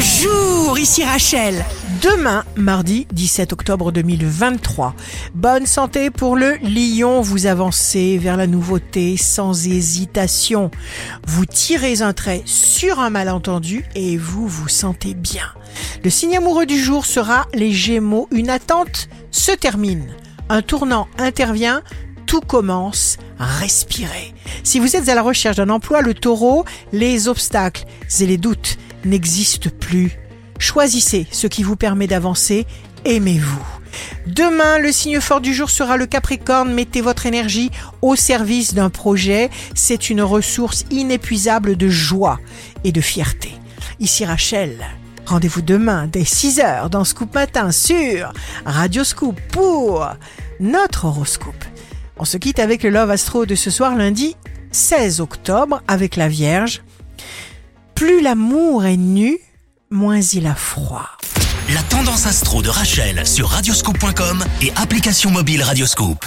Bonjour, ici Rachel. Demain, mardi 17 octobre 2023. Bonne santé pour le lion. Vous avancez vers la nouveauté sans hésitation. Vous tirez un trait sur un malentendu et vous vous sentez bien. Le signe amoureux du jour sera les gémeaux. Une attente se termine. Un tournant intervient. Tout commence. Respirez. Si vous êtes à la recherche d'un emploi, le taureau, les obstacles et les doutes n'existe plus. Choisissez ce qui vous permet d'avancer. Aimez-vous. Demain, le signe fort du jour sera le Capricorne. Mettez votre énergie au service d'un projet. C'est une ressource inépuisable de joie et de fierté. Ici Rachel. Rendez-vous demain dès 6h dans Scoop Matin sur Radio Scoop pour notre horoscope. On se quitte avec le Love Astro de ce soir lundi 16 octobre avec la Vierge. Plus l'amour est nu, moins il a froid. La tendance astro de Rachel sur radioscope.com et application mobile Radioscope.